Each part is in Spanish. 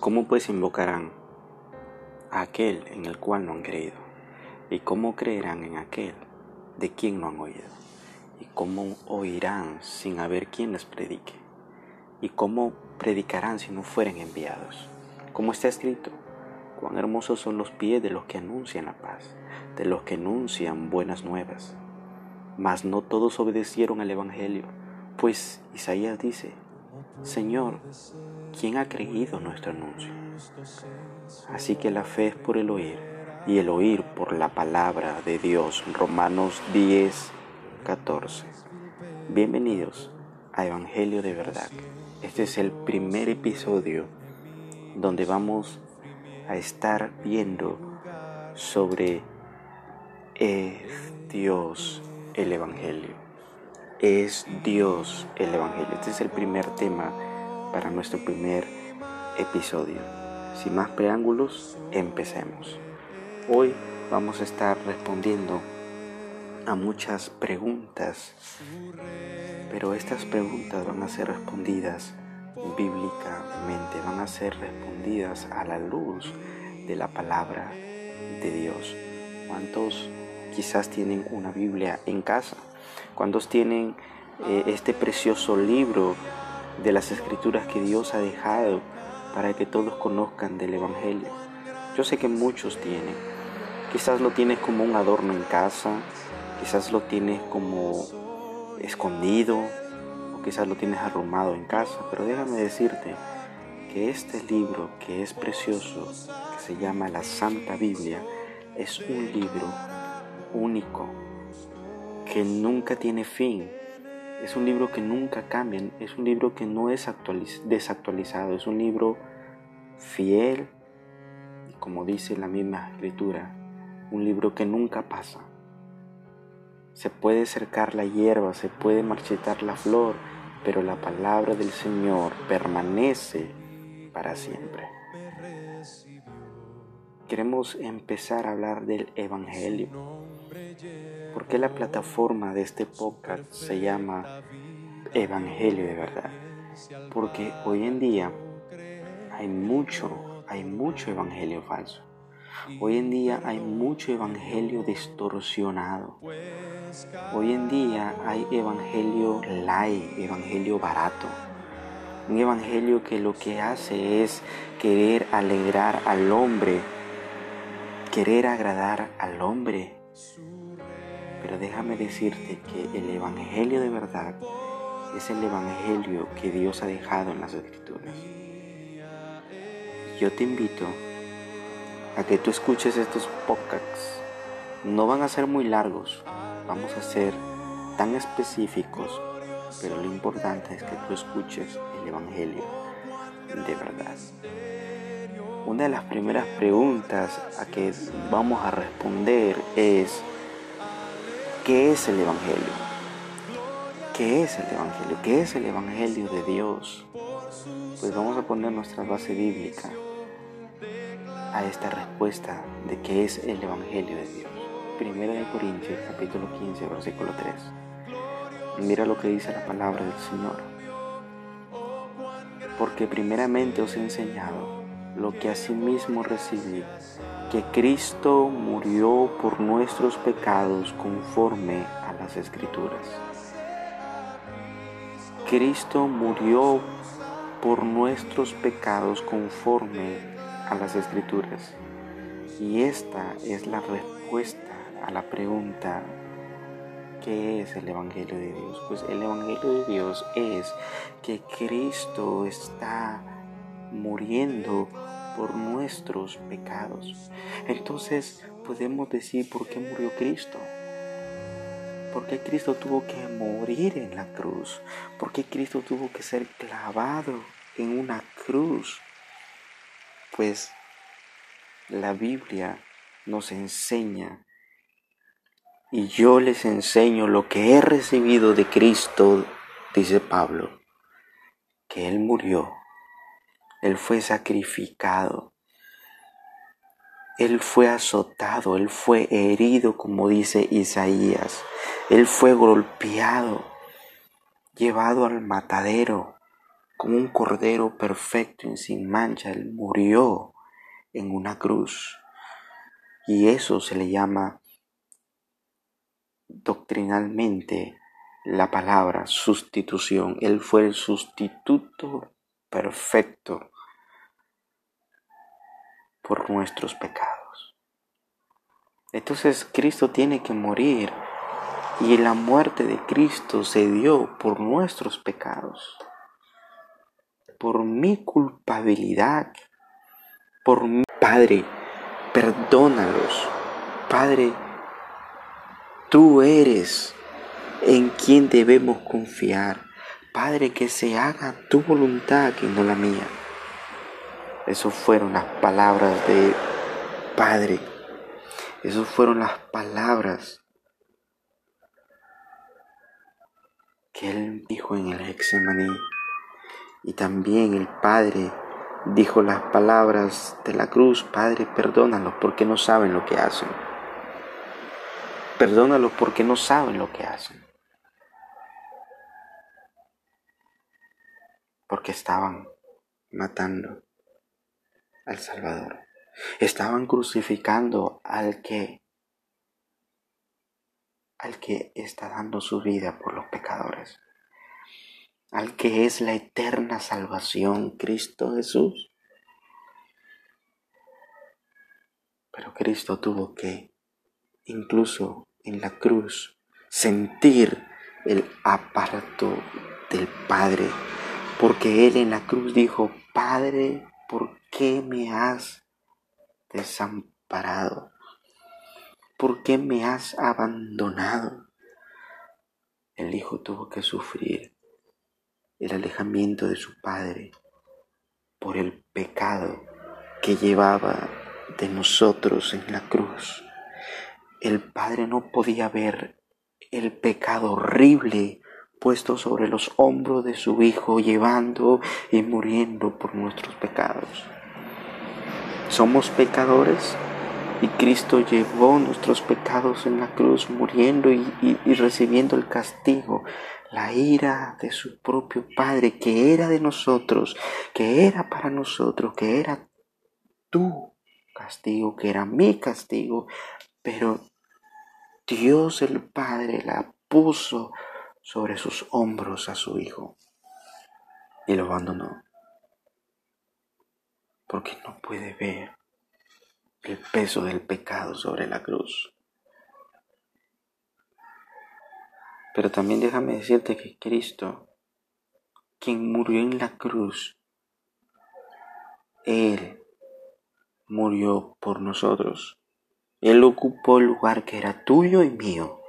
¿Cómo pues invocarán a aquel en el cual no han creído? ¿Y cómo creerán en aquel de quien no han oído? ¿Y cómo oirán sin haber quien les predique? ¿Y cómo predicarán si no fueren enviados? Como está escrito, cuán hermosos son los pies de los que anuncian la paz, de los que anuncian buenas nuevas. Mas no todos obedecieron al Evangelio, pues Isaías dice, Señor, ¿quién ha creído nuestro anuncio? Así que la fe es por el oír y el oír por la palabra de Dios. Romanos 10, 14. Bienvenidos a Evangelio de verdad. Este es el primer episodio donde vamos a estar viendo sobre es Dios el Evangelio es Dios el Evangelio. Este es el primer tema para nuestro primer episodio. Sin más preámbulos, empecemos. Hoy vamos a estar respondiendo a muchas preguntas, pero estas preguntas van a ser respondidas bíblicamente, van a ser respondidas a la luz de la palabra de Dios. ¿Cuántos quizás tienen una Biblia en casa? ¿Cuántos tienen eh, este precioso libro de las escrituras que Dios ha dejado para que todos conozcan del Evangelio? Yo sé que muchos tienen. Quizás lo tienes como un adorno en casa, quizás lo tienes como escondido, o quizás lo tienes arrumado en casa, pero déjame decirte que este libro que es precioso, que se llama la Santa Biblia, es un libro único, que nunca tiene fin. Es un libro que nunca cambia, es un libro que no es desactualizado, es un libro fiel, como dice la misma escritura, un libro que nunca pasa. Se puede cercar la hierba, se puede marchitar la flor, pero la palabra del Señor permanece para siempre. Queremos empezar a hablar del Evangelio ¿Por qué la plataforma de este podcast se llama Evangelio de verdad? Porque hoy en día hay mucho, hay mucho evangelio falso. Hoy en día hay mucho evangelio distorsionado. Hoy en día hay evangelio light, evangelio barato. Un evangelio que lo que hace es querer alegrar al hombre, querer agradar al hombre, pero déjame decirte que el Evangelio de verdad es el Evangelio que Dios ha dejado en las Escrituras. Yo te invito a que tú escuches estos podcasts. No van a ser muy largos, vamos a ser tan específicos, pero lo importante es que tú escuches el Evangelio de verdad. Una de las primeras preguntas a que vamos a responder es, ¿Qué es el Evangelio? ¿Qué es el Evangelio? ¿Qué es el Evangelio de Dios? Pues vamos a poner nuestra base bíblica a esta respuesta de qué es el Evangelio de Dios. Primera de Corintios capítulo 15 versículo 3. Mira lo que dice la palabra del Señor. Porque primeramente os he enseñado lo que asimismo recibí que Cristo murió por nuestros pecados conforme a las escrituras. Cristo murió por nuestros pecados conforme a las escrituras. Y esta es la respuesta a la pregunta, ¿qué es el Evangelio de Dios? Pues el Evangelio de Dios es que Cristo está muriendo por nuestros pecados. Entonces podemos decir por qué murió Cristo. ¿Por qué Cristo tuvo que morir en la cruz? ¿Por qué Cristo tuvo que ser clavado en una cruz? Pues la Biblia nos enseña y yo les enseño lo que he recibido de Cristo, dice Pablo, que Él murió él fue sacrificado. Él fue azotado, Él fue herido, como dice Isaías. Él fue golpeado, llevado al matadero, como un cordero perfecto y sin mancha. Él murió en una cruz. Y eso se le llama doctrinalmente la palabra sustitución. Él fue el sustituto perfecto por nuestros pecados. Entonces Cristo tiene que morir y la muerte de Cristo se dio por nuestros pecados, por mi culpabilidad, por mi Padre, perdónalos. Padre, tú eres en quien debemos confiar. Padre, que se haga tu voluntad y no la mía. Esas fueron las palabras de Padre. Esas fueron las palabras que él dijo en el Hexemaní. Y también el Padre dijo las palabras de la cruz, Padre, perdónalos porque no saben lo que hacen. Perdónalos porque no saben lo que hacen. Porque estaban matando al Salvador. Estaban crucificando al que al que está dando su vida por los pecadores, al que es la eterna salvación, Cristo Jesús. Pero Cristo tuvo que, incluso en la cruz, sentir el aparato del Padre, porque Él en la cruz dijo, Padre, ¿por qué me has desamparado? ¿por qué me has abandonado? El hijo tuvo que sufrir el alejamiento de su padre por el pecado que llevaba de nosotros en la cruz. El padre no podía ver el pecado horrible puesto sobre los hombros de su hijo, llevando y muriendo por nuestros pecados. ¿Somos pecadores? Y Cristo llevó nuestros pecados en la cruz, muriendo y, recibiendo el castigo, la ira de su propio Padre, que era de nosotros, que era para nosotros, que era tu castigo, que era mi castigo, pero Dios el Padre la puso sobre sus hombros a su Hijo y lo abandonó, porque no puede ver el peso del pecado sobre la cruz. Pero también déjame decirte que Cristo, quien murió en la cruz, Él murió por nosotros. Él ocupó el lugar que era tuyo y mío.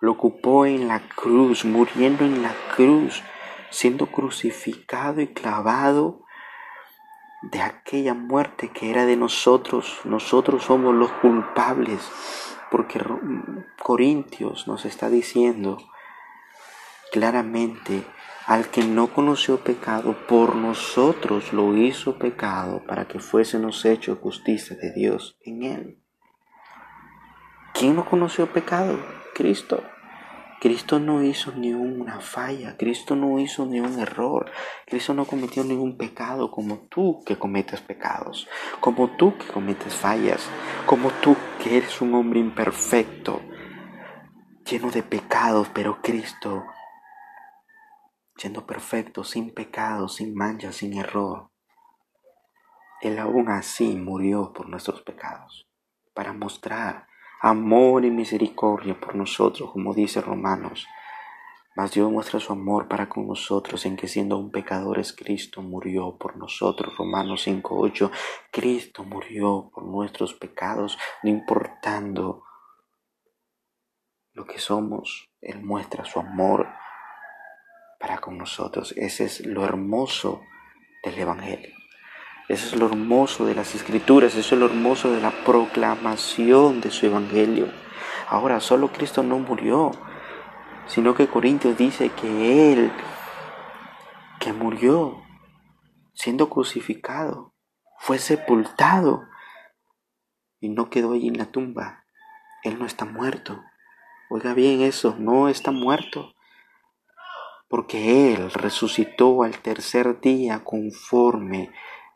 Lo ocupó en la cruz, muriendo en la cruz, siendo crucificado y clavado de aquella muerte que era de nosotros. Nosotros somos los culpables, porque Corintios nos está diciendo claramente, al que no conoció pecado, por nosotros lo hizo pecado para que fuésemos hechos justicia de Dios en él. ¿Quién no conoció pecado? Cristo. Cristo no hizo ni una falla, Cristo no hizo ni un error, Cristo no cometió ningún pecado como tú que cometes pecados, como tú que cometes fallas, como tú que eres un hombre imperfecto, lleno de pecados, pero Cristo, siendo perfecto, sin pecado, sin mancha, sin error, Él aún así murió por nuestros pecados, para mostrar amor y misericordia por nosotros, como dice Romanos. Mas Dios muestra su amor para con nosotros en que siendo un pecadores Cristo murió por nosotros. Romanos 5.8. Cristo murió por nuestros pecados, no importando lo que somos. Él muestra su amor para con nosotros. Ese es lo hermoso del Evangelio. Eso es lo hermoso de las escrituras, eso es lo hermoso de la proclamación de su evangelio. Ahora, solo Cristo no murió, sino que Corintios dice que Él, que murió siendo crucificado, fue sepultado y no quedó allí en la tumba. Él no está muerto. Oiga bien eso, no está muerto. porque Él resucitó al tercer día conforme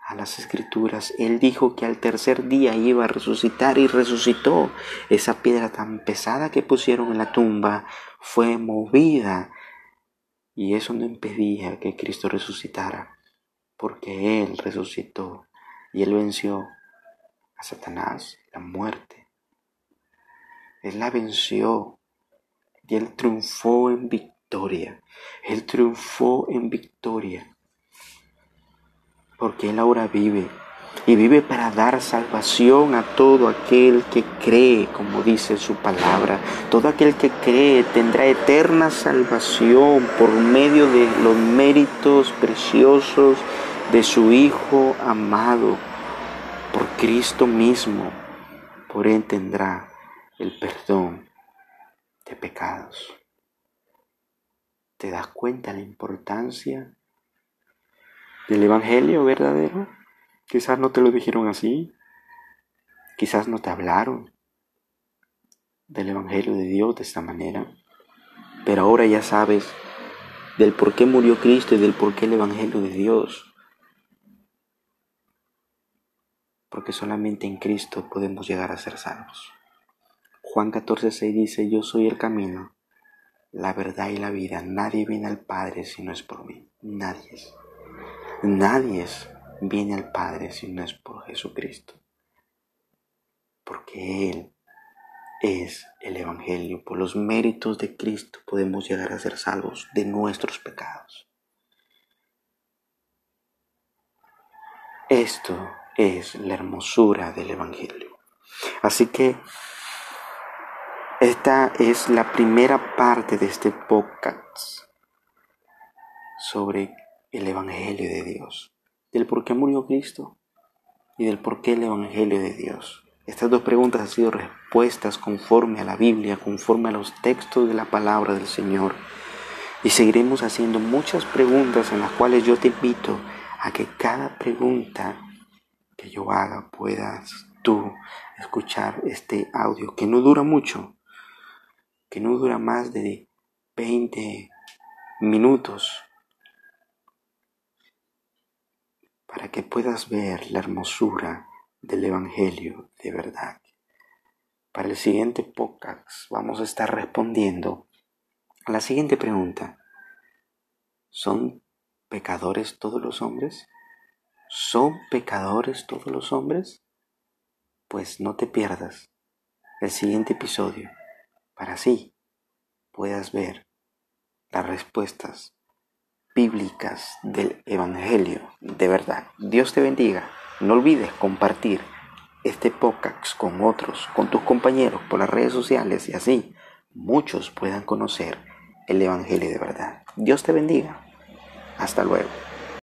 a las escrituras. Él dijo que al tercer día iba a resucitar y resucitó. Esa piedra tan pesada que pusieron en la tumba fue movida y eso no impedía que Cristo resucitara, porque Él resucitó y Él venció a Satanás, la muerte. Él la venció y Él triunfó en victoria. Él triunfó en victoria porque Él ahora vive y vive para dar salvación a todo aquel que cree, como dice su palabra. Todo aquel que cree tendrá eterna salvación por medio de los méritos preciosos de su Hijo amado, por Cristo mismo. Por Él tendrá el perdón de pecados. ¿Te das cuenta la importancia del Evangelio verdadero. Quizás no te lo dijeron así, quizás no te hablaron del Evangelio de Dios de esta manera, pero ahora ya sabes del por qué murió Cristo y del por qué el Evangelio de Dios. Porque solamente en Cristo podemos llegar a ser salvos. Juan 14:6 dice, yo soy el camino, la verdad y la vida. Nadie viene al Padre si no es por mí. Nadie. Nadie viene al Padre si no es por Jesucristo. Porque Él es el Evangelio. Por los méritos de Cristo podemos llegar a ser salvos de nuestros pecados. Esto es la hermosura del Evangelio. Así que esta es la primera parte de este podcast sobre el Evangelio de Dios, del por qué murió Cristo y del por qué el Evangelio de Dios. Estas dos preguntas han sido respuestas conforme a la Biblia, conforme a los textos de la palabra del Señor. Y seguiremos haciendo muchas preguntas en las cuales yo te invito a que cada pregunta que yo haga puedas tú escuchar este audio, que no dura mucho, que no dura más de 20 minutos, para que puedas ver la hermosura del Evangelio de verdad. Para el siguiente podcast vamos a estar respondiendo a la siguiente pregunta. ¿Son pecadores todos los hombres? ¿Son pecadores todos los hombres? Pues no te pierdas el siguiente episodio para así puedas ver las respuestas bíblicas del Evangelio de verdad. Dios te bendiga. No olvides compartir este podcast con otros, con tus compañeros por las redes sociales y así muchos puedan conocer el Evangelio de verdad. Dios te bendiga. Hasta luego.